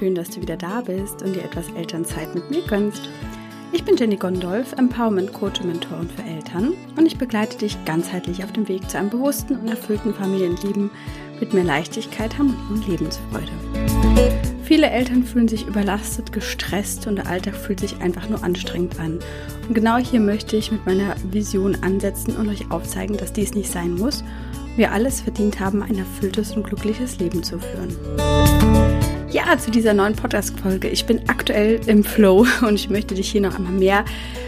schön, dass du wieder da bist und dir etwas Elternzeit mit mir gönnst. Ich bin Jenny Gondolf, Empowerment Coach und Mentorin für Eltern und ich begleite dich ganzheitlich auf dem Weg zu einem bewussten und erfüllten Familienleben mit mehr Leichtigkeit, Harmonie und Lebensfreude. Viele Eltern fühlen sich überlastet, gestresst und der Alltag fühlt sich einfach nur anstrengend an. Und genau hier möchte ich mit meiner Vision ansetzen und euch aufzeigen, dass dies nicht sein muss. Wir alles verdient haben, ein erfülltes und glückliches Leben zu führen. Ja, zu dieser neuen Podcast-Folge. Ich bin aktuell im Flow und ich möchte dich hier noch einmal mehr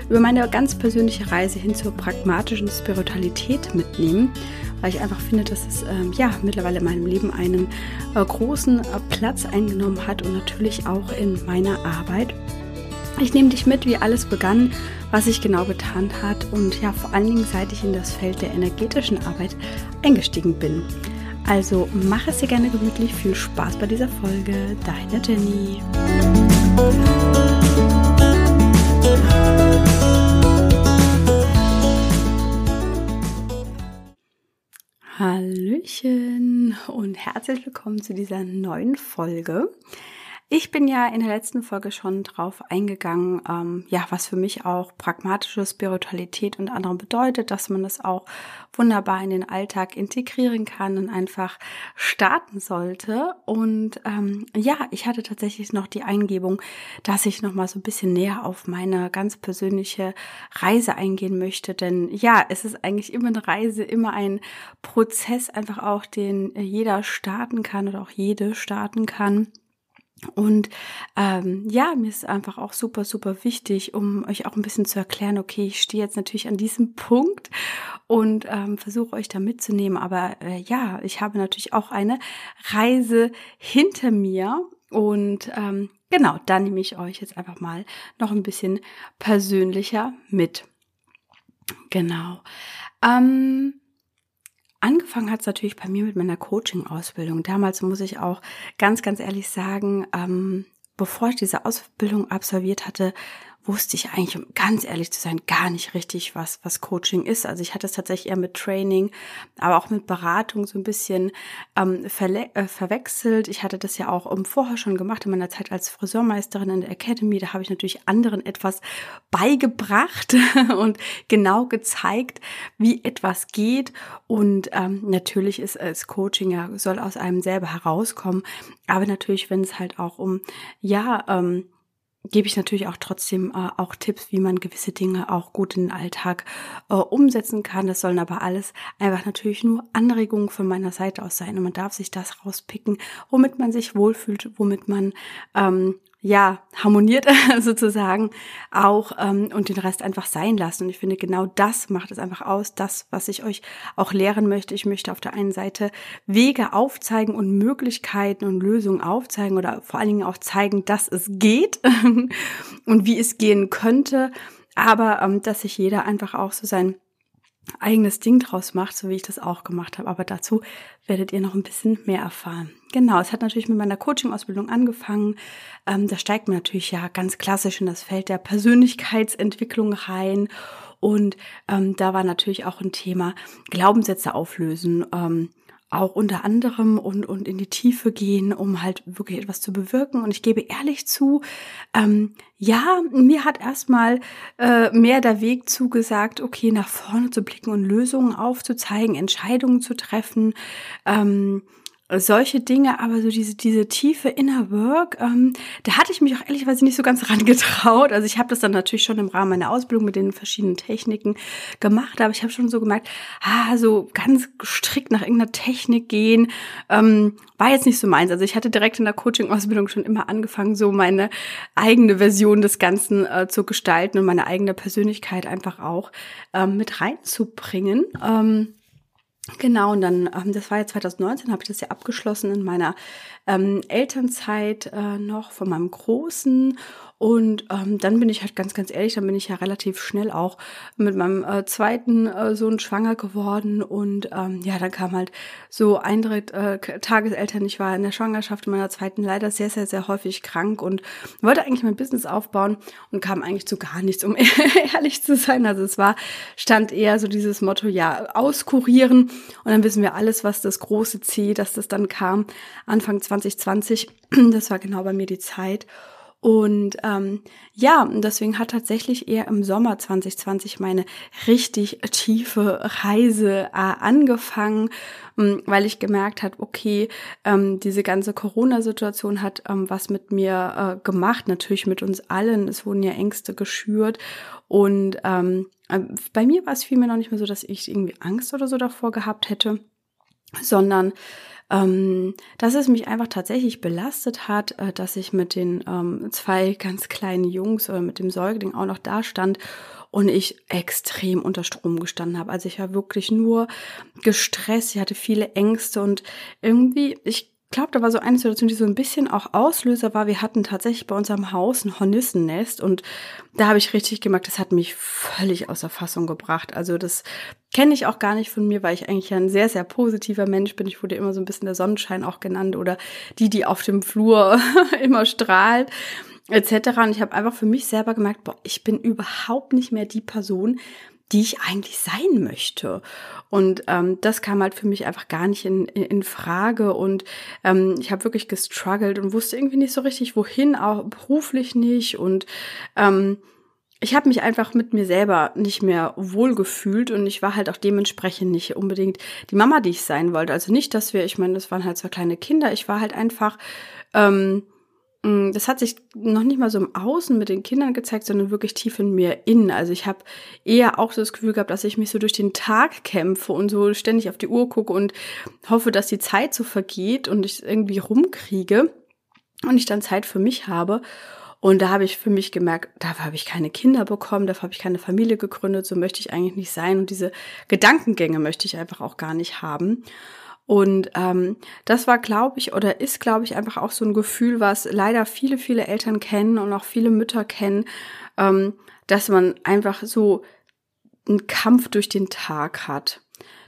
über meine ganz persönliche Reise hin zur pragmatischen Spiritualität mitnehmen, weil ich einfach finde, dass es ähm, ja mittlerweile in meinem Leben einen äh, großen äh, Platz eingenommen hat und natürlich auch in meiner Arbeit. Ich nehme dich mit, wie alles begann, was sich genau getan hat und ja, vor allen Dingen, seit ich in das Feld der energetischen Arbeit eingestiegen bin. Also mach es dir gerne gemütlich, viel Spaß bei dieser Folge. Deine Jenny. Hallöchen und herzlich willkommen zu dieser neuen Folge. Ich bin ja in der letzten Folge schon drauf eingegangen, ähm, ja, was für mich auch pragmatische Spiritualität und andere bedeutet, dass man das auch wunderbar in den Alltag integrieren kann und einfach starten sollte. Und ähm, ja, ich hatte tatsächlich noch die Eingebung, dass ich noch mal so ein bisschen näher auf meine ganz persönliche Reise eingehen möchte, denn ja, es ist eigentlich immer eine Reise, immer ein Prozess, einfach auch den jeder starten kann oder auch jede starten kann und ähm, ja, mir ist einfach auch super, super wichtig, um euch auch ein bisschen zu erklären, okay, ich stehe jetzt natürlich an diesem Punkt und ähm, versuche euch da mitzunehmen. Aber äh, ja, ich habe natürlich auch eine Reise hinter mir. Und ähm, genau, da nehme ich euch jetzt einfach mal noch ein bisschen persönlicher mit. Genau. Ähm, Angefangen hat es natürlich bei mir mit meiner Coaching-Ausbildung. Damals muss ich auch ganz, ganz ehrlich sagen, ähm, bevor ich diese Ausbildung absolviert hatte, wusste ich eigentlich, um ganz ehrlich zu sein, gar nicht richtig, was, was Coaching ist. Also ich hatte es tatsächlich eher mit Training, aber auch mit Beratung so ein bisschen ähm, äh, verwechselt. Ich hatte das ja auch um, vorher schon gemacht in meiner Zeit als Friseurmeisterin in der Academy. Da habe ich natürlich anderen etwas beigebracht und genau gezeigt, wie etwas geht. Und ähm, natürlich ist es Coaching ja, soll aus einem selber herauskommen. Aber natürlich, wenn es halt auch um, ja, ähm, gebe ich natürlich auch trotzdem äh, auch Tipps, wie man gewisse Dinge auch gut in den Alltag äh, umsetzen kann. Das sollen aber alles einfach natürlich nur Anregungen von meiner Seite aus sein und man darf sich das rauspicken, womit man sich wohlfühlt, womit man ähm, ja, harmoniert sozusagen auch ähm, und den Rest einfach sein lassen. Und ich finde, genau das macht es einfach aus, das, was ich euch auch lehren möchte. Ich möchte auf der einen Seite Wege aufzeigen und Möglichkeiten und Lösungen aufzeigen oder vor allen Dingen auch zeigen, dass es geht und wie es gehen könnte. Aber ähm, dass sich jeder einfach auch so sein eigenes Ding draus macht, so wie ich das auch gemacht habe. Aber dazu werdet ihr noch ein bisschen mehr erfahren. Genau, es hat natürlich mit meiner Coaching-Ausbildung angefangen. Ähm, da steigt man natürlich ja ganz klassisch in das Feld der Persönlichkeitsentwicklung rein. Und ähm, da war natürlich auch ein Thema Glaubenssätze auflösen. Ähm, auch unter anderem und, und in die Tiefe gehen, um halt wirklich etwas zu bewirken. Und ich gebe ehrlich zu, ähm, ja, mir hat erstmal äh, mehr der Weg zugesagt, okay, nach vorne zu blicken und Lösungen aufzuzeigen, Entscheidungen zu treffen. Ähm, solche Dinge, aber so diese, diese tiefe Inner Work, ähm, da hatte ich mich auch ehrlicherweise nicht so ganz rangetraut. Also ich habe das dann natürlich schon im Rahmen meiner Ausbildung mit den verschiedenen Techniken gemacht, aber ich habe schon so gemerkt, ah, so ganz strikt nach irgendeiner Technik gehen, ähm, war jetzt nicht so meins. Also ich hatte direkt in der Coaching-Ausbildung schon immer angefangen, so meine eigene Version des Ganzen äh, zu gestalten und meine eigene Persönlichkeit einfach auch ähm, mit reinzubringen. Ähm, Genau, und dann, ähm, das war ja 2019, habe ich das ja abgeschlossen in meiner ähm, Elternzeit äh, noch von meinem Großen. Und ähm, dann bin ich halt ganz, ganz ehrlich, dann bin ich ja relativ schnell auch mit meinem äh, zweiten äh, Sohn schwanger geworden. Und ähm, ja, dann kam halt so ein, drei äh, Tageseltern. Ich war in der Schwangerschaft in meiner zweiten leider sehr, sehr, sehr häufig krank und wollte eigentlich mein Business aufbauen und kam eigentlich zu gar nichts, um ehrlich zu sein. Also es war, stand eher so dieses Motto, ja, auskurieren. Und dann wissen wir alles, was das große C, dass das dann kam, Anfang 2020. Das war genau bei mir die Zeit. Und ähm, ja, deswegen hat tatsächlich eher im Sommer 2020 meine richtig tiefe Reise äh, angefangen, ähm, weil ich gemerkt habe, okay, ähm, diese ganze Corona-Situation hat ähm, was mit mir äh, gemacht, natürlich mit uns allen. Es wurden ja Ängste geschürt und ähm, äh, bei mir war es vielmehr noch nicht mehr so, dass ich irgendwie Angst oder so davor gehabt hätte, sondern ähm, dass es mich einfach tatsächlich belastet hat, äh, dass ich mit den ähm, zwei ganz kleinen Jungs oder mit dem Säugling auch noch da stand und ich extrem unter Strom gestanden habe. Also ich war wirklich nur gestresst, ich hatte viele Ängste und irgendwie, ich glaube, da war so eine Situation, die so ein bisschen auch Auslöser war. Wir hatten tatsächlich bei unserem Haus ein Hornissennest und da habe ich richtig gemerkt, das hat mich völlig außer Fassung gebracht. Also das kenne ich auch gar nicht von mir, weil ich eigentlich ein sehr, sehr positiver Mensch bin. Ich wurde immer so ein bisschen der Sonnenschein auch genannt oder die, die auf dem Flur immer strahlt etc. Und ich habe einfach für mich selber gemerkt, boah, ich bin überhaupt nicht mehr die Person, die ich eigentlich sein möchte. Und ähm, das kam halt für mich einfach gar nicht in, in, in Frage. Und ähm, ich habe wirklich gestruggelt und wusste irgendwie nicht so richtig, wohin, auch beruflich nicht. Und ähm, ich habe mich einfach mit mir selber nicht mehr wohlgefühlt und ich war halt auch dementsprechend nicht unbedingt die Mama, die ich sein wollte. Also nicht, dass wir, ich meine, das waren halt zwei kleine Kinder. Ich war halt einfach ähm, das hat sich noch nicht mal so im Außen mit den Kindern gezeigt, sondern wirklich tief in mir innen. Also ich habe eher auch so das Gefühl gehabt, dass ich mich so durch den Tag kämpfe und so ständig auf die Uhr gucke und hoffe, dass die Zeit so vergeht und ich irgendwie rumkriege und ich dann Zeit für mich habe. Und da habe ich für mich gemerkt, dafür habe ich keine Kinder bekommen, dafür habe ich keine Familie gegründet, so möchte ich eigentlich nicht sein und diese Gedankengänge möchte ich einfach auch gar nicht haben. Und ähm, das war, glaube ich, oder ist, glaube ich, einfach auch so ein Gefühl, was leider viele, viele Eltern kennen und auch viele Mütter kennen, ähm, dass man einfach so einen Kampf durch den Tag hat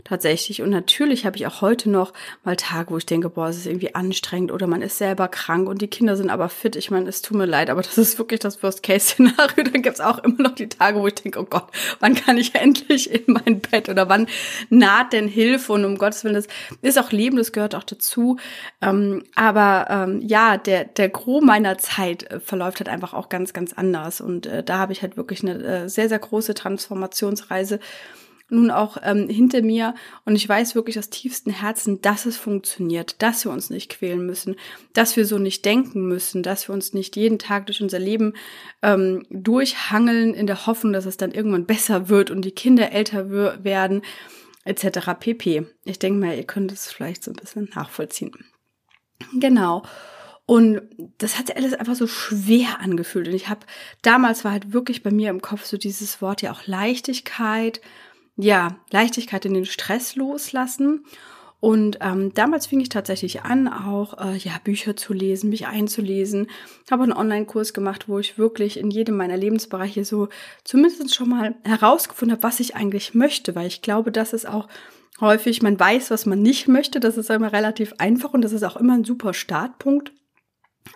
tatsächlich. Und natürlich habe ich auch heute noch mal Tage, wo ich denke, boah, es ist irgendwie anstrengend oder man ist selber krank und die Kinder sind aber fit. Ich meine, es tut mir leid, aber das ist wirklich das Worst-Case-Szenario. Dann gibt's auch immer noch die Tage, wo ich denke, oh Gott, wann kann ich endlich in mein Bett oder wann naht denn Hilfe? Und um Gottes Willen, das ist auch Leben, das gehört auch dazu. Ähm, aber ähm, ja, der, der Gros meiner Zeit äh, verläuft halt einfach auch ganz, ganz anders. Und äh, da habe ich halt wirklich eine äh, sehr, sehr große Transformationsreise nun auch ähm, hinter mir und ich weiß wirklich aus tiefstem Herzen, dass es funktioniert, dass wir uns nicht quälen müssen, dass wir so nicht denken müssen, dass wir uns nicht jeden Tag durch unser Leben ähm, durchhangeln in der Hoffnung, dass es dann irgendwann besser wird und die Kinder älter werden etc. pp. Ich denke mal, ihr könnt es vielleicht so ein bisschen nachvollziehen. Genau. Und das hat sich alles einfach so schwer angefühlt. Und ich habe damals war halt wirklich bei mir im Kopf so dieses Wort ja auch Leichtigkeit, ja, Leichtigkeit in den Stress loslassen. Und ähm, damals fing ich tatsächlich an, auch äh, ja Bücher zu lesen, mich einzulesen. Habe einen Online-Kurs gemacht, wo ich wirklich in jedem meiner Lebensbereiche so zumindest schon mal herausgefunden habe, was ich eigentlich möchte, weil ich glaube, dass es auch häufig, man weiß, was man nicht möchte. Das ist immer relativ einfach und das ist auch immer ein super Startpunkt.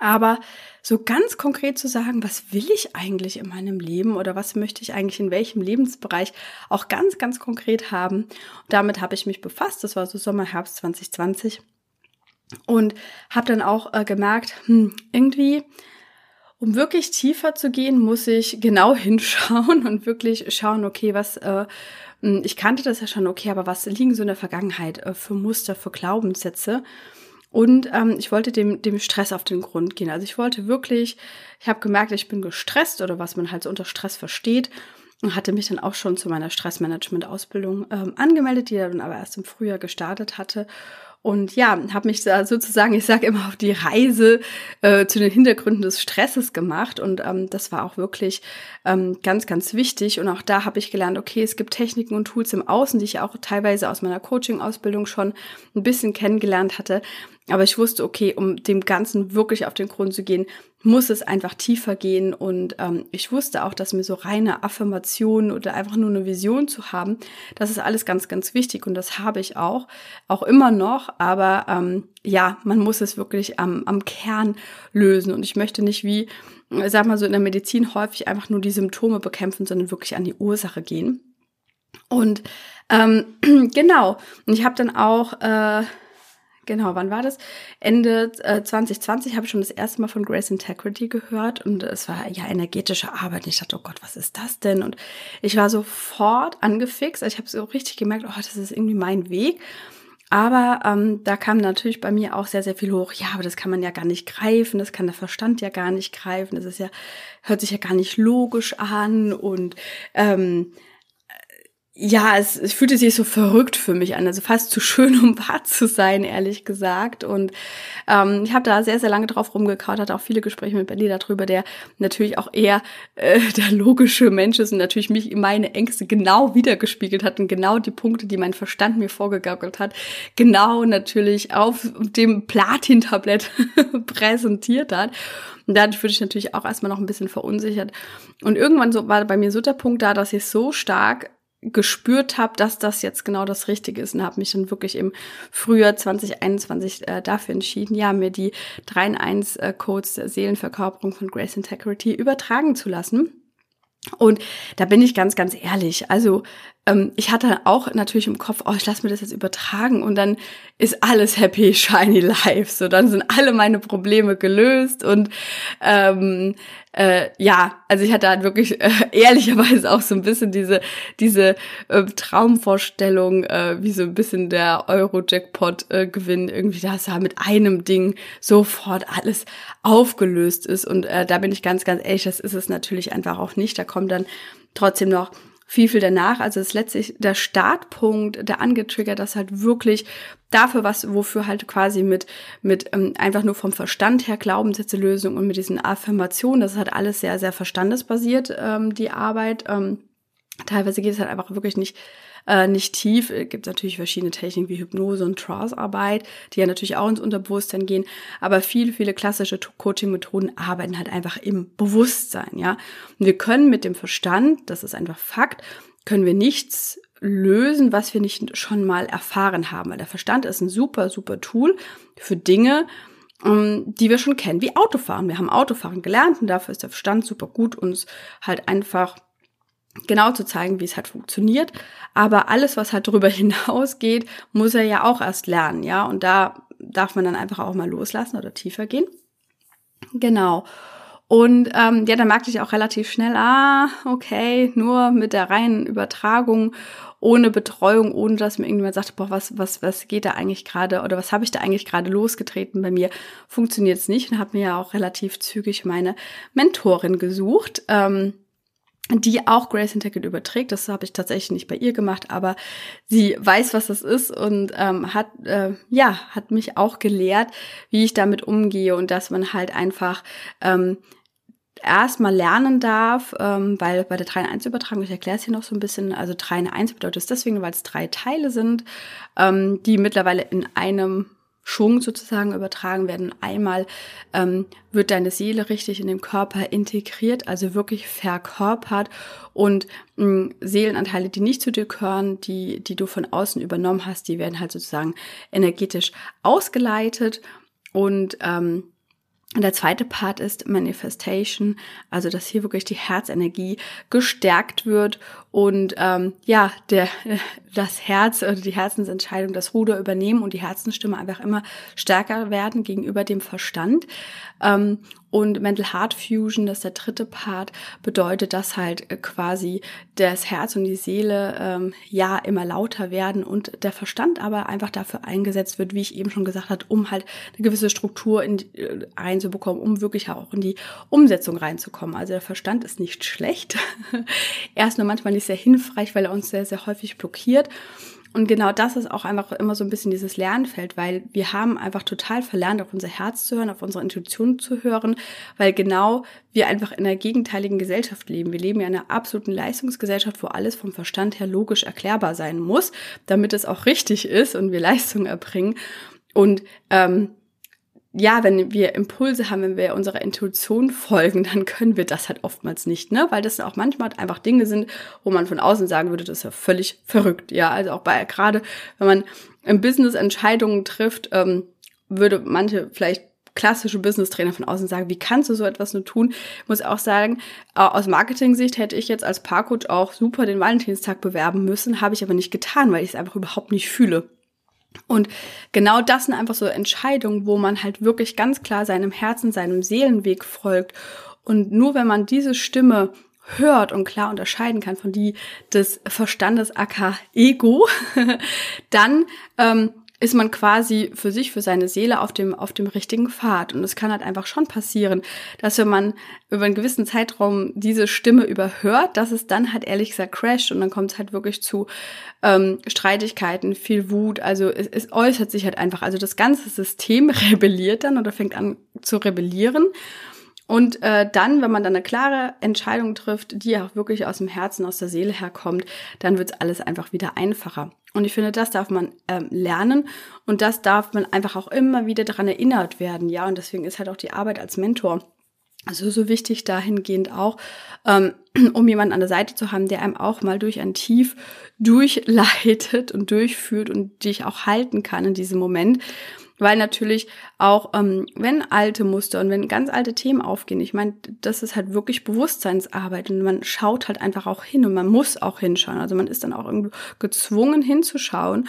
Aber so ganz konkret zu sagen, was will ich eigentlich in meinem Leben oder was möchte ich eigentlich in welchem Lebensbereich auch ganz, ganz konkret haben. Damit habe ich mich befasst. Das war so Sommer, Herbst 2020. Und habe dann auch äh, gemerkt, hm, irgendwie, um wirklich tiefer zu gehen, muss ich genau hinschauen und wirklich schauen, okay, was, äh, hm, ich kannte das ja schon, okay, aber was liegen so in der Vergangenheit äh, für Muster, für Glaubenssätze? Und ähm, ich wollte dem, dem Stress auf den Grund gehen. Also ich wollte wirklich, ich habe gemerkt, ich bin gestresst oder was man halt so unter Stress versteht und hatte mich dann auch schon zu meiner Stressmanagement-Ausbildung ähm, angemeldet, die dann aber erst im Frühjahr gestartet hatte. Und ja, habe mich da sozusagen, ich sage immer, auf die Reise äh, zu den Hintergründen des Stresses gemacht. Und ähm, das war auch wirklich ähm, ganz, ganz wichtig. Und auch da habe ich gelernt, okay, es gibt Techniken und Tools im Außen, die ich auch teilweise aus meiner Coaching-Ausbildung schon ein bisschen kennengelernt hatte. Aber ich wusste, okay, um dem Ganzen wirklich auf den Grund zu gehen, muss es einfach tiefer gehen. Und ähm, ich wusste auch, dass mir so reine Affirmationen oder einfach nur eine Vision zu haben, das ist alles ganz, ganz wichtig. Und das habe ich auch, auch immer noch. Aber ähm, ja, man muss es wirklich am, am Kern lösen. Und ich möchte nicht wie, sag mal so in der Medizin häufig einfach nur die Symptome bekämpfen, sondern wirklich an die Ursache gehen. Und ähm, genau, und ich habe dann auch äh, Genau, wann war das? Ende äh, 2020 habe ich schon das erste Mal von Grace Integrity gehört und es war ja energetische Arbeit. Und ich dachte, oh Gott, was ist das denn? Und ich war sofort angefixt. Ich habe so richtig gemerkt, oh, das ist irgendwie mein Weg. Aber ähm, da kam natürlich bei mir auch sehr, sehr viel hoch. Ja, aber das kann man ja gar nicht greifen, das kann der Verstand ja gar nicht greifen, das ist ja, hört sich ja gar nicht logisch an und ähm, ja, es, es fühlte sich so verrückt für mich an, also fast zu schön, um wahr zu sein, ehrlich gesagt. Und ähm, ich habe da sehr, sehr lange drauf rumgekaut, hatte auch viele Gespräche mit Berlin darüber, der natürlich auch eher äh, der logische Mensch ist und natürlich mich meine Ängste genau wiedergespiegelt hat und genau die Punkte, die mein Verstand mir vorgegaukelt hat, genau natürlich auf dem Platin-Tablett präsentiert hat. Und dadurch wurde ich natürlich auch erstmal noch ein bisschen verunsichert. Und irgendwann so war bei mir so der Punkt da, dass ich so stark gespürt habe, dass das jetzt genau das Richtige ist und habe mich dann wirklich im Frühjahr 2021 äh, dafür entschieden, ja, mir die 3 in 1 äh, Codes der Seelenverkörperung von Grace Integrity übertragen zu lassen. Und da bin ich ganz, ganz ehrlich. Also ähm, ich hatte auch natürlich im Kopf, oh, ich lasse mir das jetzt übertragen und dann ist alles happy, shiny life. So, dann sind alle meine Probleme gelöst und ähm, äh, ja, also ich hatte halt wirklich äh, ehrlicherweise auch so ein bisschen diese diese äh, Traumvorstellung, äh, wie so ein bisschen der Euro-Jackpot-Gewinn äh, irgendwie, dass da mit einem Ding sofort alles aufgelöst ist. Und äh, da bin ich ganz, ganz ehrlich, das ist es natürlich einfach auch nicht. Da kommt dann trotzdem noch viel, viel danach. Also ist letztlich der Startpunkt, der angetriggert, das halt wirklich dafür, was, wofür halt quasi mit, mit ähm, einfach nur vom Verstand her Glaubenssätze Lösung und mit diesen Affirmationen, das ist halt alles sehr, sehr verstandesbasiert, ähm, die Arbeit. Ähm, teilweise geht es halt einfach wirklich nicht äh, nicht tief. Es gibt natürlich verschiedene Techniken wie Hypnose und Trance-Arbeit, die ja natürlich auch ins Unterbewusstsein gehen. Aber viele, viele klassische Coaching-Methoden arbeiten halt einfach im Bewusstsein, ja. Und wir können mit dem Verstand, das ist einfach Fakt, können wir nichts lösen, was wir nicht schon mal erfahren haben. Weil der Verstand ist ein super, super Tool für Dinge, ähm, die wir schon kennen, wie Autofahren. Wir haben Autofahren gelernt und dafür ist der Verstand super gut, uns halt einfach genau zu zeigen, wie es halt funktioniert. Aber alles, was halt darüber hinausgeht, muss er ja auch erst lernen, ja. Und da darf man dann einfach auch mal loslassen oder tiefer gehen. Genau. Und ähm, ja, dann merkte ich auch relativ schnell, ah, okay, nur mit der reinen Übertragung, ohne Betreuung, ohne dass mir irgendjemand sagt, boah, was, was, was geht da eigentlich gerade oder was habe ich da eigentlich gerade losgetreten bei mir, funktioniert es nicht und habe mir ja auch relativ zügig meine Mentorin gesucht. Ähm, die auch Grace Ticket überträgt. Das habe ich tatsächlich nicht bei ihr gemacht, aber sie weiß, was das ist und ähm, hat äh, ja hat mich auch gelehrt, wie ich damit umgehe und dass man halt einfach ähm, erstmal lernen darf, ähm, weil bei der 3 in 1 Übertragung, ich erkläre es hier noch so ein bisschen, also 3 in 1 bedeutet es deswegen, weil es drei Teile sind, ähm, die mittlerweile in einem Schwung sozusagen übertragen werden. Einmal ähm, wird deine Seele richtig in den Körper integriert, also wirklich verkörpert und mh, Seelenanteile, die nicht zu dir gehören, die, die du von außen übernommen hast, die werden halt sozusagen energetisch ausgeleitet und ähm, und der zweite Part ist Manifestation, also dass hier wirklich die Herzenergie gestärkt wird und ähm, ja, der, das Herz oder die Herzensentscheidung das Ruder übernehmen und die Herzensstimme einfach immer stärker werden gegenüber dem Verstand. Ähm, und Mental Heart Fusion, das ist der dritte Part, bedeutet, dass halt quasi das Herz und die Seele ähm, ja immer lauter werden und der Verstand aber einfach dafür eingesetzt wird, wie ich eben schon gesagt habe, um halt eine gewisse Struktur in, äh, einzubekommen, um wirklich auch in die Umsetzung reinzukommen. Also der Verstand ist nicht schlecht. er ist nur manchmal nicht sehr hilfreich, weil er uns sehr, sehr häufig blockiert. Und genau das ist auch einfach immer so ein bisschen dieses Lernfeld, weil wir haben einfach total verlernt, auf unser Herz zu hören, auf unsere Intuition zu hören, weil genau wir einfach in einer gegenteiligen Gesellschaft leben. Wir leben ja in einer absoluten Leistungsgesellschaft, wo alles vom Verstand her logisch erklärbar sein muss, damit es auch richtig ist und wir Leistung erbringen. Und ähm, ja, wenn wir Impulse haben, wenn wir unserer Intuition folgen, dann können wir das halt oftmals nicht, ne? Weil das auch manchmal einfach Dinge sind, wo man von außen sagen würde, das ist ja völlig verrückt. Ja, also auch bei gerade, wenn man im Business Entscheidungen trifft, ähm, würde manche vielleicht klassische Business-Trainer von außen sagen, wie kannst du so etwas nur tun? Muss auch sagen, aus Marketing-Sicht hätte ich jetzt als Paarcoach auch super den Valentinstag bewerben müssen, habe ich aber nicht getan, weil ich es einfach überhaupt nicht fühle. Und genau das sind einfach so Entscheidungen, wo man halt wirklich ganz klar seinem Herzen, seinem Seelenweg folgt. Und nur wenn man diese Stimme hört und klar unterscheiden kann von die des Verstandes aka Ego, dann ähm, ist man quasi für sich, für seine Seele auf dem, auf dem richtigen Pfad. Und es kann halt einfach schon passieren, dass wenn man über einen gewissen Zeitraum diese Stimme überhört, dass es dann halt ehrlich gesagt crasht und dann kommt es halt wirklich zu ähm, Streitigkeiten, viel Wut. Also es, es äußert sich halt einfach. Also das ganze System rebelliert dann oder fängt an zu rebellieren. Und äh, dann, wenn man dann eine klare Entscheidung trifft, die auch wirklich aus dem Herzen, aus der Seele herkommt, dann wird alles einfach wieder einfacher. Und ich finde, das darf man ähm, lernen und das darf man einfach auch immer wieder daran erinnert werden. Ja, und deswegen ist halt auch die Arbeit als Mentor also so wichtig dahingehend auch, ähm, um jemanden an der Seite zu haben, der einem auch mal durch ein Tief durchleitet und durchführt und dich auch halten kann in diesem Moment. Weil natürlich auch, ähm, wenn alte Muster und wenn ganz alte Themen aufgehen, ich meine, das ist halt wirklich Bewusstseinsarbeit und man schaut halt einfach auch hin und man muss auch hinschauen. Also man ist dann auch irgendwie gezwungen hinzuschauen.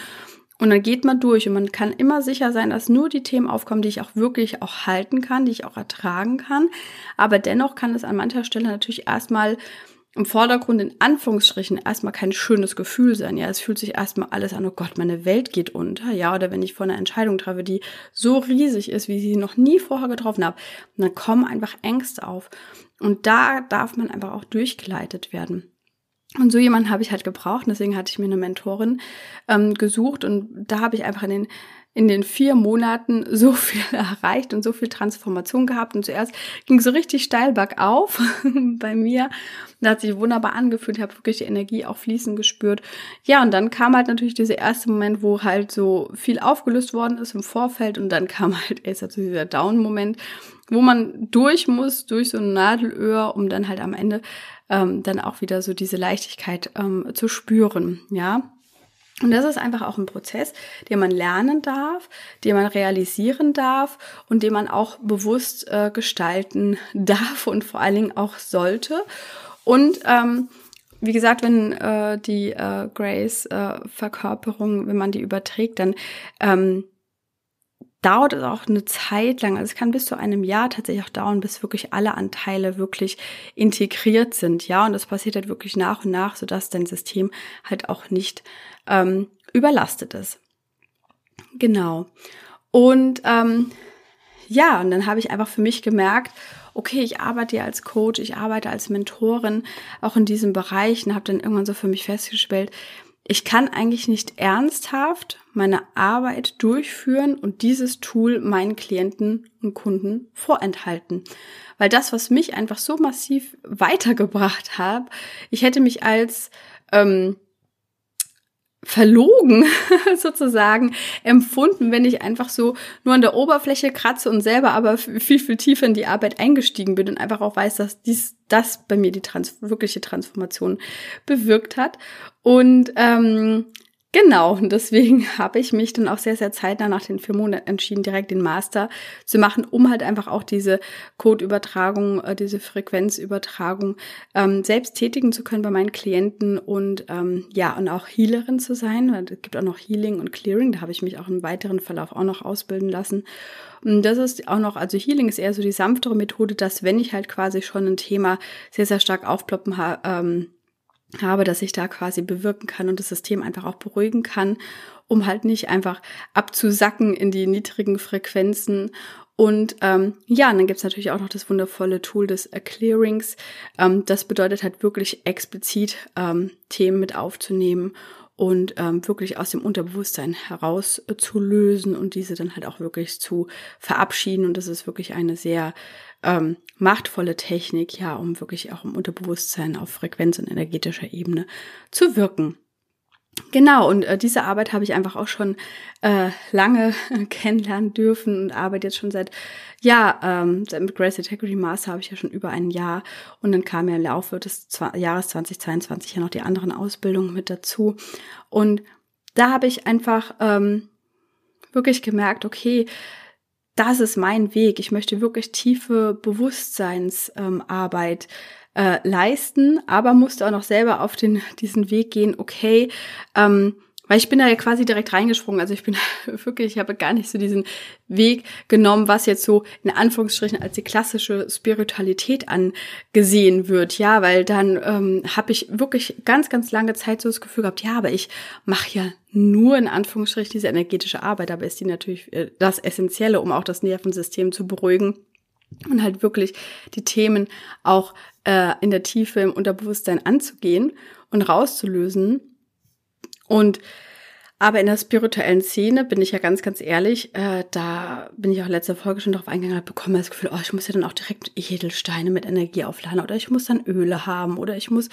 Und dann geht man durch und man kann immer sicher sein, dass nur die Themen aufkommen, die ich auch wirklich auch halten kann, die ich auch ertragen kann. Aber dennoch kann es an mancher Stelle natürlich erstmal im Vordergrund in Anführungsstrichen erstmal kein schönes Gefühl sein. Ja, es fühlt sich erstmal alles an, oh Gott, meine Welt geht unter. Ja, oder wenn ich vor einer Entscheidung treffe, die so riesig ist, wie ich sie noch nie vorher getroffen habe, dann kommen einfach Ängste auf. Und da darf man einfach auch durchgeleitet werden. Und so jemanden habe ich halt gebraucht. deswegen hatte ich mir eine Mentorin ähm, gesucht. Und da habe ich einfach in den in den vier Monaten so viel erreicht und so viel Transformation gehabt. Und zuerst ging so richtig steil bergauf bei mir. Da hat sich wunderbar angefühlt, ich habe wirklich die Energie auch fließen gespürt. Ja, und dann kam halt natürlich dieser erste Moment, wo halt so viel aufgelöst worden ist im Vorfeld. Und dann kam halt erst also dieser Down-Moment, wo man durch muss, durch so ein Nadelöhr, um dann halt am Ende ähm, dann auch wieder so diese Leichtigkeit ähm, zu spüren. Ja, und das ist einfach auch ein Prozess, den man lernen darf, den man realisieren darf und den man auch bewusst äh, gestalten darf und vor allen Dingen auch sollte. Und ähm, wie gesagt, wenn äh, die äh, Grace-Verkörperung, wenn man die überträgt, dann ähm, dauert es auch eine Zeit lang, also es kann bis zu einem Jahr tatsächlich auch dauern, bis wirklich alle Anteile wirklich integriert sind, ja, und das passiert halt wirklich nach und nach, sodass dein System halt auch nicht ähm, überlastet ist. Genau. Und ähm, ja, und dann habe ich einfach für mich gemerkt, okay, ich arbeite ja als Coach, ich arbeite als Mentorin auch in diesem Bereich und habe dann irgendwann so für mich festgestellt, ich kann eigentlich nicht ernsthaft meine Arbeit durchführen und dieses Tool meinen Klienten und Kunden vorenthalten. Weil das, was mich einfach so massiv weitergebracht hat, ich hätte mich als ähm, verlogen sozusagen empfunden, wenn ich einfach so nur an der Oberfläche kratze und selber aber viel, viel tiefer in die Arbeit eingestiegen bin und einfach auch weiß, dass dies, das bei mir die trans wirkliche Transformation bewirkt hat. Und ähm, Genau, und deswegen habe ich mich dann auch sehr, sehr zeitnah nach den vier Monaten entschieden, direkt den Master zu machen, um halt einfach auch diese Codeübertragung, äh, diese Frequenzübertragung ähm, selbst tätigen zu können bei meinen Klienten und ähm, ja, und auch Healerin zu sein. Es gibt auch noch Healing und Clearing, da habe ich mich auch im weiteren Verlauf auch noch ausbilden lassen. Und das ist auch noch, also Healing ist eher so die sanftere Methode, dass wenn ich halt quasi schon ein Thema sehr, sehr stark aufploppen habe, ähm, habe, dass ich da quasi bewirken kann und das System einfach auch beruhigen kann, um halt nicht einfach abzusacken in die niedrigen Frequenzen. Und ähm, ja, und dann gibt's natürlich auch noch das wundervolle Tool des Clearings. Ähm, das bedeutet halt wirklich explizit ähm, Themen mit aufzunehmen und ähm, wirklich aus dem Unterbewusstsein heraus äh, und diese dann halt auch wirklich zu verabschieden. Und das ist wirklich eine sehr ähm, machtvolle Technik, ja, um wirklich auch im Unterbewusstsein auf Frequenz und energetischer Ebene zu wirken. Genau, und äh, diese Arbeit habe ich einfach auch schon äh, lange kennenlernen dürfen und arbeite jetzt schon seit, ja, ähm, mit Grace Integrity Master habe ich ja schon über ein Jahr und dann kam ja im Laufe des Zwa Jahres 2022 ja noch die anderen Ausbildungen mit dazu. Und da habe ich einfach ähm, wirklich gemerkt, okay, das ist mein Weg. Ich möchte wirklich tiefe Bewusstseinsarbeit ähm, äh, leisten, aber musste auch noch selber auf den, diesen Weg gehen, okay, ähm, weil ich bin da ja quasi direkt reingesprungen. Also ich bin wirklich, ich habe gar nicht so diesen Weg genommen, was jetzt so in Anführungsstrichen als die klassische Spiritualität angesehen wird. Ja, weil dann ähm, habe ich wirklich ganz, ganz lange Zeit so das Gefühl gehabt, ja, aber ich mache ja nur in Anführungsstrichen diese energetische Arbeit, aber ist die natürlich äh, das Essentielle, um auch das Nervensystem zu beruhigen und halt wirklich die Themen auch äh, in der Tiefe im Unterbewusstsein anzugehen und rauszulösen. Und aber in der spirituellen Szene bin ich ja ganz, ganz ehrlich, äh, da bin ich auch letzte Folge schon darauf eingegangen, habe bekommen das Gefühl, oh, ich muss ja dann auch direkt Edelsteine mit Energie aufladen oder ich muss dann Öle haben oder ich muss,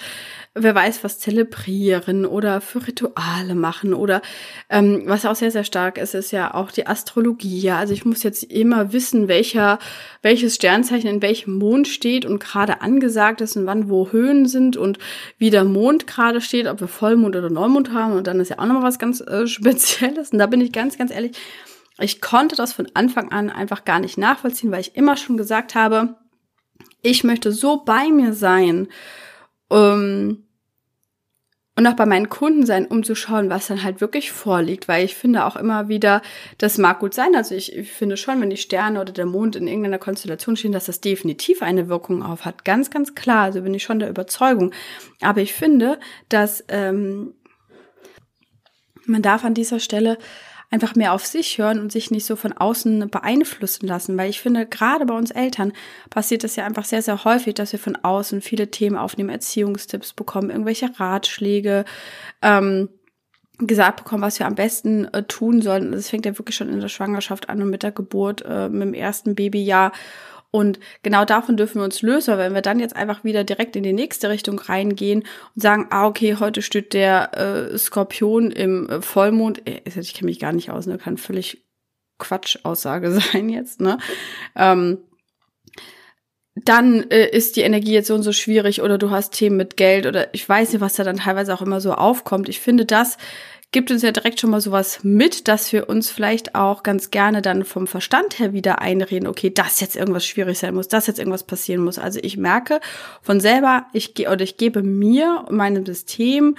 wer weiß, was zelebrieren oder für Rituale machen oder ähm, was auch sehr, sehr stark ist, ist ja auch die Astrologie. Ja, also ich muss jetzt immer wissen, welcher, welches Sternzeichen in welchem Mond steht und gerade angesagt ist und wann wo Höhen sind und wie der Mond gerade steht, ob wir Vollmond oder Neumond haben und dann ist ja auch nochmal was ganz äh, äh, Spezielles. Und da bin ich ganz, ganz ehrlich, ich konnte das von Anfang an einfach gar nicht nachvollziehen, weil ich immer schon gesagt habe, ich möchte so bei mir sein ähm, und auch bei meinen Kunden sein, um zu schauen, was dann halt wirklich vorliegt, weil ich finde auch immer wieder, das mag gut sein, also ich, ich finde schon, wenn die Sterne oder der Mond in irgendeiner Konstellation stehen, dass das definitiv eine Wirkung auf hat, ganz, ganz klar, also bin ich schon der Überzeugung, aber ich finde, dass ähm, man darf an dieser Stelle einfach mehr auf sich hören und sich nicht so von außen beeinflussen lassen, weil ich finde, gerade bei uns Eltern passiert das ja einfach sehr, sehr häufig, dass wir von außen viele Themen aufnehmen, Erziehungstipps bekommen, irgendwelche Ratschläge, ähm, gesagt bekommen, was wir am besten äh, tun sollen. Das fängt ja wirklich schon in der Schwangerschaft an und mit der Geburt, äh, mit dem ersten Babyjahr. Und genau davon dürfen wir uns lösen, wenn wir dann jetzt einfach wieder direkt in die nächste Richtung reingehen und sagen, ah, okay, heute steht der äh, Skorpion im äh, Vollmond. Äh, ich kenne mich gar nicht aus, ne? Kann völlig Quatsch-Aussage sein jetzt, ne? Ähm, dann äh, ist die Energie jetzt so und so schwierig oder du hast Themen mit Geld oder ich weiß nicht, was da dann teilweise auch immer so aufkommt. Ich finde, das gibt uns ja direkt schon mal sowas mit, dass wir uns vielleicht auch ganz gerne dann vom Verstand her wieder einreden, okay, das jetzt irgendwas schwierig sein muss, das jetzt irgendwas passieren muss. Also ich merke von selber, ich gehe oder ich gebe mir, meinem System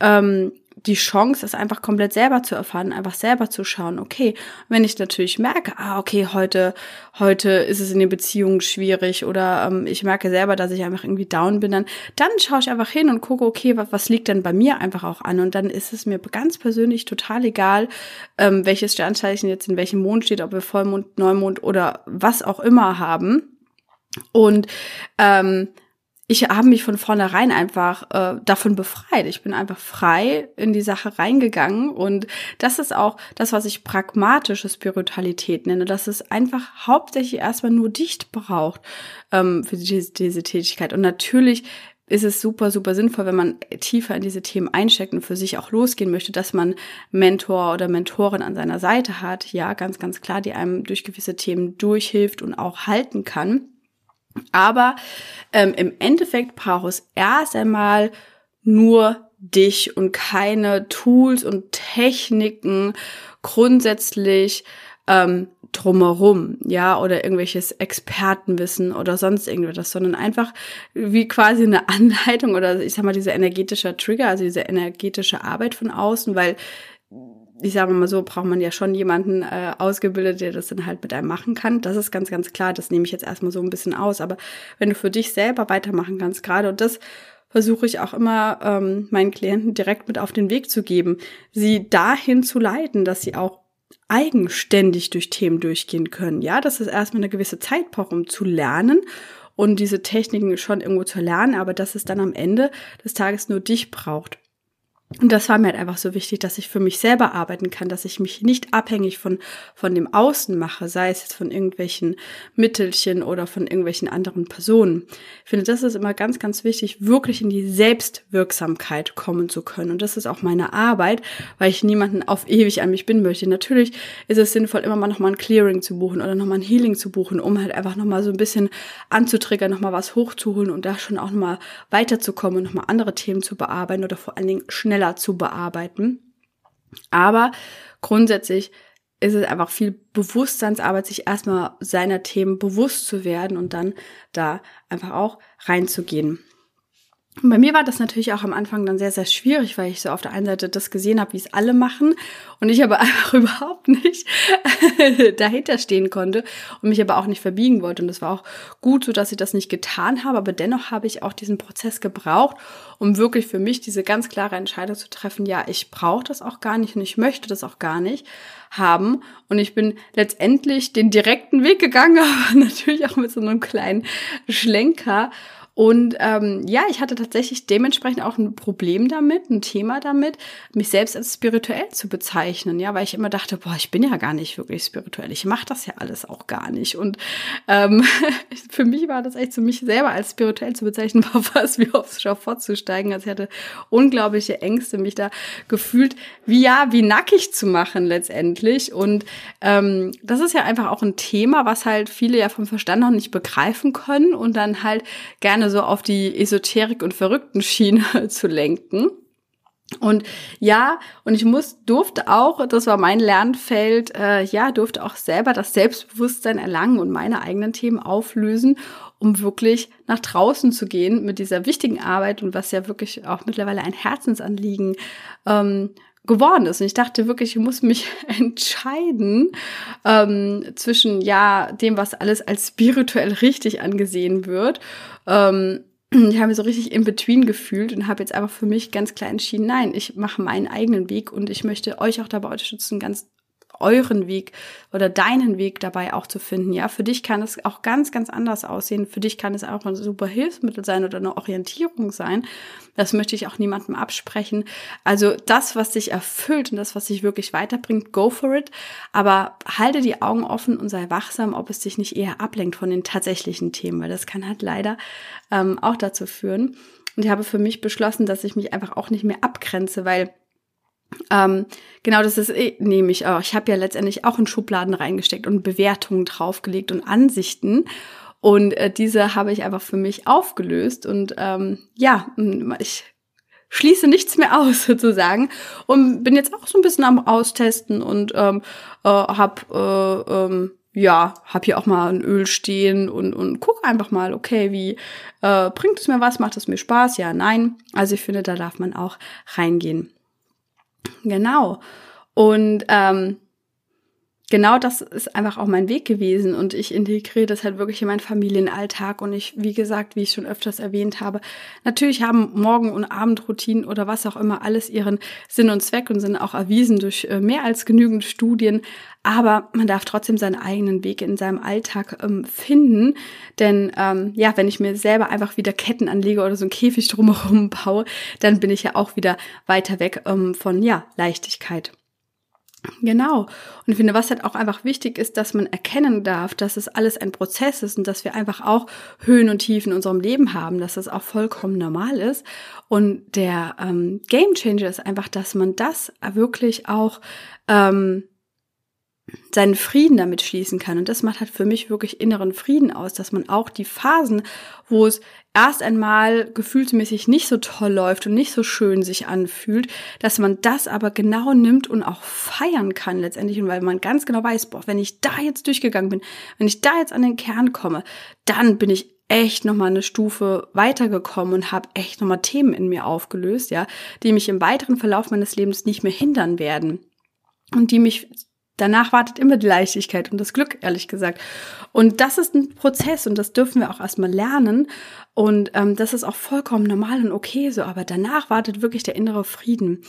ähm, die Chance, es einfach komplett selber zu erfahren, einfach selber zu schauen. Okay, wenn ich natürlich merke, ah, okay, heute, heute ist es in den Beziehungen schwierig oder ähm, ich merke selber, dass ich einfach irgendwie down bin, dann, dann schaue ich einfach hin und gucke, okay, was, was liegt denn bei mir einfach auch an? Und dann ist es mir ganz persönlich total egal, ähm, welches Sternzeichen jetzt in welchem Mond steht, ob wir Vollmond, Neumond oder was auch immer haben. Und ähm, ich habe mich von vornherein einfach äh, davon befreit. Ich bin einfach frei in die Sache reingegangen und das ist auch das, was ich pragmatische Spiritualität nenne, dass es einfach hauptsächlich erstmal nur dicht braucht ähm, für diese, diese Tätigkeit. Und natürlich ist es super, super sinnvoll, wenn man tiefer in diese Themen einsteckt und für sich auch losgehen möchte, dass man Mentor oder Mentorin an seiner Seite hat. Ja, ganz, ganz klar, die einem durch gewisse Themen durchhilft und auch halten kann. Aber ähm, im Endeffekt braucht es erst einmal nur dich und keine Tools und Techniken grundsätzlich ähm, drumherum, ja, oder irgendwelches Expertenwissen oder sonst irgendwas, sondern einfach wie quasi eine Anleitung oder ich sag mal, dieser energetische Trigger, also diese energetische Arbeit von außen, weil ich sage mal so, braucht man ja schon jemanden äh, ausgebildet, der das dann halt mit einem machen kann. Das ist ganz, ganz klar. Das nehme ich jetzt erstmal so ein bisschen aus. Aber wenn du für dich selber weitermachen kannst, gerade und das versuche ich auch immer ähm, meinen Klienten direkt mit auf den Weg zu geben, sie dahin zu leiten, dass sie auch eigenständig durch Themen durchgehen können. Ja, dass es erstmal eine gewisse Zeit braucht, um zu lernen und diese Techniken schon irgendwo zu lernen, aber dass es dann am Ende des Tages nur dich braucht. Und das war mir halt einfach so wichtig, dass ich für mich selber arbeiten kann, dass ich mich nicht abhängig von, von dem Außen mache, sei es jetzt von irgendwelchen Mittelchen oder von irgendwelchen anderen Personen. Ich finde, das ist immer ganz, ganz wichtig, wirklich in die Selbstwirksamkeit kommen zu können. Und das ist auch meine Arbeit, weil ich niemanden auf ewig an mich binden möchte. Natürlich ist es sinnvoll, immer mal nochmal ein Clearing zu buchen oder nochmal ein Healing zu buchen, um halt einfach nochmal so ein bisschen anzutriggern, nochmal was hochzuholen und da schon auch nochmal weiterzukommen nochmal andere Themen zu bearbeiten oder vor allen Dingen schnell schneller zu bearbeiten. Aber grundsätzlich ist es einfach viel Bewusstseinsarbeit, sich erstmal seiner Themen bewusst zu werden und dann da einfach auch reinzugehen. Und bei mir war das natürlich auch am Anfang dann sehr, sehr schwierig, weil ich so auf der einen Seite das gesehen habe, wie es alle machen und ich aber einfach überhaupt nicht dahinter stehen konnte und mich aber auch nicht verbiegen wollte. Und das war auch gut so, dass ich das nicht getan habe, aber dennoch habe ich auch diesen Prozess gebraucht, um wirklich für mich diese ganz klare Entscheidung zu treffen, ja, ich brauche das auch gar nicht und ich möchte das auch gar nicht haben. Und ich bin letztendlich den direkten Weg gegangen, aber natürlich auch mit so einem kleinen Schlenker und ähm, ja, ich hatte tatsächlich dementsprechend auch ein Problem damit, ein Thema damit, mich selbst als spirituell zu bezeichnen, ja, weil ich immer dachte, boah, ich bin ja gar nicht wirklich spirituell, ich mache das ja alles auch gar nicht. Und ähm, für mich war das echt so, mich selber als spirituell zu bezeichnen, war fast wie aufs Schafott zu steigen. Also ich hatte unglaubliche Ängste, mich da gefühlt wie ja, wie nackig zu machen letztendlich. Und ähm, das ist ja einfach auch ein Thema, was halt viele ja vom Verstand noch nicht begreifen können und dann halt gerne so auf die Esoterik und verrückten Schiene zu lenken. Und ja, und ich muss, durfte auch, das war mein Lernfeld, äh, ja, durfte auch selber das Selbstbewusstsein erlangen und meine eigenen Themen auflösen, um wirklich nach draußen zu gehen mit dieser wichtigen Arbeit und was ja wirklich auch mittlerweile ein Herzensanliegen ähm, geworden ist. Und ich dachte wirklich, ich muss mich entscheiden ähm, zwischen ja dem, was alles als spirituell richtig angesehen wird. Ähm, ich habe mich so richtig in between gefühlt und habe jetzt einfach für mich ganz klar entschieden, nein, ich mache meinen eigenen Weg und ich möchte euch auch dabei unterstützen, ganz euren Weg oder deinen Weg dabei auch zu finden. Ja, für dich kann es auch ganz, ganz anders aussehen. Für dich kann es auch ein super Hilfsmittel sein oder eine Orientierung sein. Das möchte ich auch niemandem absprechen. Also das, was dich erfüllt und das, was dich wirklich weiterbringt, go for it. Aber halte die Augen offen und sei wachsam, ob es dich nicht eher ablenkt von den tatsächlichen Themen, weil das kann halt leider ähm, auch dazu führen. Und ich habe für mich beschlossen, dass ich mich einfach auch nicht mehr abgrenze, weil ähm, genau, das ist eh, nehme ich auch. Ich habe ja letztendlich auch in Schubladen reingesteckt und Bewertungen draufgelegt und Ansichten. Und äh, diese habe ich einfach für mich aufgelöst. Und ähm, ja, ich schließe nichts mehr aus sozusagen und bin jetzt auch so ein bisschen am Austesten und ähm, äh, habe äh, ähm, ja, hab hier auch mal ein Öl stehen und, und guck einfach mal, okay, wie äh, bringt es mir was, macht es mir Spaß? Ja, nein. Also ich finde, da darf man auch reingehen. Genau. Und ähm, genau das ist einfach auch mein Weg gewesen und ich integriere das halt wirklich in meinen Familienalltag und ich, wie gesagt, wie ich schon öfters erwähnt habe, natürlich haben Morgen- und Abendroutinen oder was auch immer alles ihren Sinn und Zweck und sind auch erwiesen durch äh, mehr als genügend Studien, aber man darf trotzdem seinen eigenen Weg in seinem Alltag ähm, finden, denn ähm, ja, wenn ich mir selber einfach wieder Ketten anlege oder so ein Käfig drumherum baue, dann bin ich ja auch wieder weiter weg ähm, von ja Leichtigkeit. Genau. Und ich finde, was halt auch einfach wichtig ist, dass man erkennen darf, dass es alles ein Prozess ist und dass wir einfach auch Höhen und Tiefen in unserem Leben haben, dass das auch vollkommen normal ist. Und der ähm, Game Changer ist einfach, dass man das wirklich auch ähm, seinen Frieden damit schließen kann. Und das macht halt für mich wirklich inneren Frieden aus, dass man auch die Phasen, wo es erst einmal gefühlsmäßig nicht so toll läuft und nicht so schön sich anfühlt, dass man das aber genau nimmt und auch feiern kann letztendlich. Und weil man ganz genau weiß, boah, wenn ich da jetzt durchgegangen bin, wenn ich da jetzt an den Kern komme, dann bin ich echt nochmal eine Stufe weitergekommen und habe echt nochmal Themen in mir aufgelöst, ja, die mich im weiteren Verlauf meines Lebens nicht mehr hindern werden und die mich danach wartet immer die Leichtigkeit und das Glück, ehrlich gesagt. Und das ist ein Prozess und das dürfen wir auch erstmal lernen. Und ähm, das ist auch vollkommen normal und okay so, aber danach wartet wirklich der innere Frieden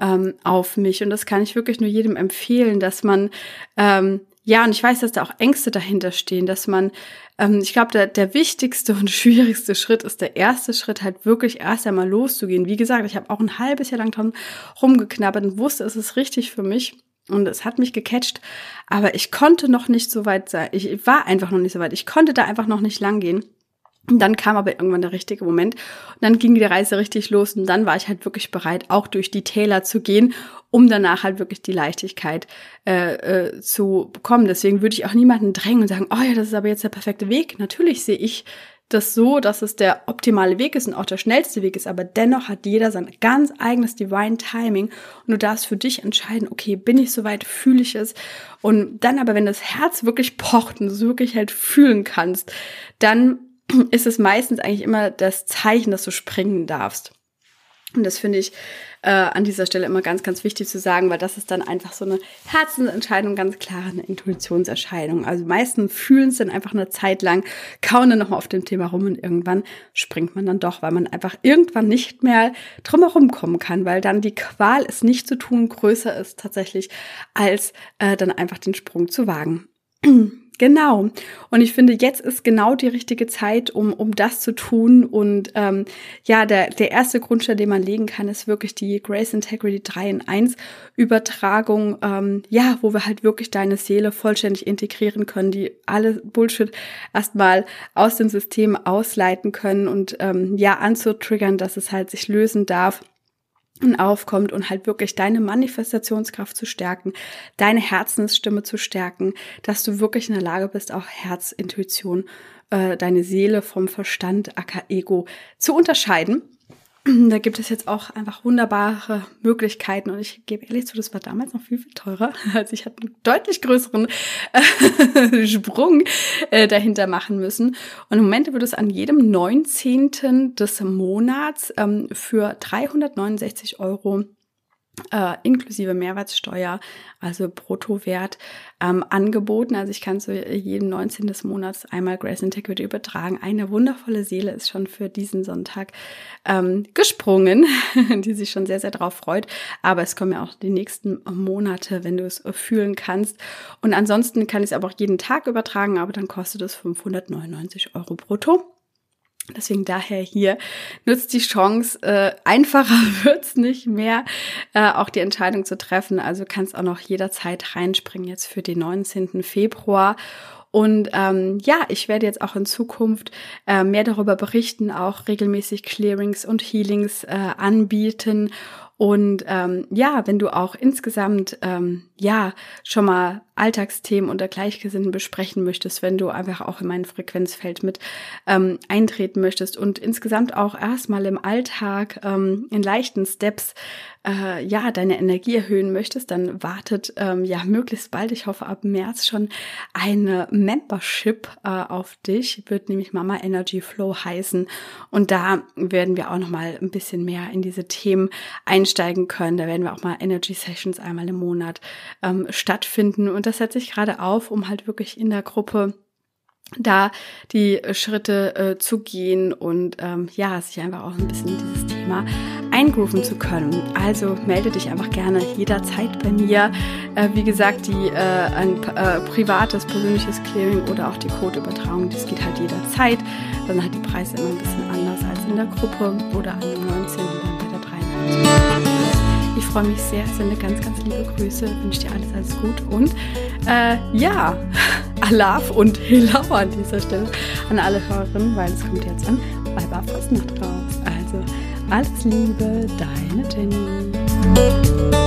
ähm, auf mich. Und das kann ich wirklich nur jedem empfehlen, dass man ähm, ja, und ich weiß, dass da auch Ängste dahinter stehen, dass man, ähm, ich glaube, der, der wichtigste und schwierigste Schritt ist der erste Schritt, halt wirklich erst einmal loszugehen. Wie gesagt, ich habe auch ein halbes Jahr lang dran rumgeknabbert und wusste, es ist richtig für mich. Und es hat mich gecatcht, aber ich konnte noch nicht so weit sein. Ich war einfach noch nicht so weit. Ich konnte da einfach noch nicht lang gehen. Und dann kam aber irgendwann der richtige Moment. Und dann ging die Reise richtig los. Und dann war ich halt wirklich bereit, auch durch die Täler zu gehen, um danach halt wirklich die Leichtigkeit äh, äh, zu bekommen. Deswegen würde ich auch niemanden drängen und sagen, oh ja, das ist aber jetzt der perfekte Weg. Natürlich sehe ich das so, dass es der optimale Weg ist und auch der schnellste Weg ist, aber dennoch hat jeder sein ganz eigenes Divine Timing und du darfst für dich entscheiden, okay, bin ich soweit, fühle ich es und dann aber, wenn das Herz wirklich pocht und du es wirklich halt fühlen kannst, dann ist es meistens eigentlich immer das Zeichen, dass du springen darfst. Und das finde ich äh, an dieser Stelle immer ganz, ganz wichtig zu sagen, weil das ist dann einfach so eine Herzensentscheidung, ganz klar eine Intuitionserscheinung. Also meisten fühlen es dann einfach eine Zeit lang, kauen dann nochmal auf dem Thema rum und irgendwann springt man dann doch, weil man einfach irgendwann nicht mehr drumherum kommen kann, weil dann die Qual, es nicht zu tun, größer ist tatsächlich, als äh, dann einfach den Sprung zu wagen. Genau. Und ich finde, jetzt ist genau die richtige Zeit, um, um das zu tun. Und ähm, ja, der, der erste Grundstein, den man legen kann, ist wirklich die Grace Integrity 3 in 1 Übertragung, ähm, ja, wo wir halt wirklich deine Seele vollständig integrieren können, die alle Bullshit erstmal aus dem System ausleiten können und ähm, ja, anzutriggern, dass es halt sich lösen darf aufkommt und halt wirklich deine Manifestationskraft zu stärken, deine Herzensstimme zu stärken, dass du wirklich in der Lage bist, auch Herzintuition, äh, deine Seele vom Verstand, aka Ego, zu unterscheiden da gibt es jetzt auch einfach wunderbare Möglichkeiten und ich gebe ehrlich zu, das war damals noch viel, viel teurer. Also ich hatte einen deutlich größeren äh, Sprung äh, dahinter machen müssen. Und im Moment wird es an jedem 19. des Monats ähm, für 369 Euro äh, inklusive Mehrwertsteuer, also Bruttowert, ähm, angeboten. Also ich kann zu jedem 19. des Monats einmal Grace Integrity übertragen. Eine wundervolle Seele ist schon für diesen Sonntag ähm, gesprungen, die sich schon sehr, sehr drauf freut. Aber es kommen ja auch die nächsten Monate, wenn du es fühlen kannst. Und ansonsten kann ich es aber auch jeden Tag übertragen, aber dann kostet es 599 Euro brutto. Deswegen daher hier nutzt die Chance, äh, einfacher wird's nicht mehr, äh, auch die Entscheidung zu treffen. Also kannst auch noch jederzeit reinspringen jetzt für den 19. Februar. Und ähm, ja, ich werde jetzt auch in Zukunft äh, mehr darüber berichten, auch regelmäßig Clearings und Healings äh, anbieten und ähm, ja, wenn du auch insgesamt ähm, ja schon mal Alltagsthemen unter Gleichgesinnten besprechen möchtest, wenn du einfach auch in mein Frequenzfeld mit ähm, eintreten möchtest und insgesamt auch erstmal im Alltag ähm, in leichten Steps äh, ja deine Energie erhöhen möchtest, dann wartet ähm, ja möglichst bald, ich hoffe ab März schon eine Membership äh, auf dich, wird nämlich Mama Energy Flow heißen und da werden wir auch noch mal ein bisschen mehr in diese Themen einsteigen können. Da werden wir auch mal Energy Sessions einmal im Monat ähm, stattfinden und das setze ich gerade auf, um halt wirklich in der Gruppe da die Schritte äh, zu gehen und ähm, ja, sich einfach auch ein bisschen dieses Thema eingrooven zu können. Also melde dich einfach gerne jederzeit bei mir. Äh, wie gesagt, die äh, ein äh, privates, persönliches Clearing oder auch die Codeübertragung, das geht halt jederzeit. Dann halt die Preise immer ein bisschen anders als in der Gruppe oder an dem 19. dann bei der 93. Ich freue mich sehr, sende ganz, ganz liebe Grüße, wünsche dir alles, alles gut und äh, ja, Alaf und Hello an dieser Stelle an alle Hörerinnen, weil es kommt jetzt an Weiber Nacht raus. Also alles Liebe, deine Jenny.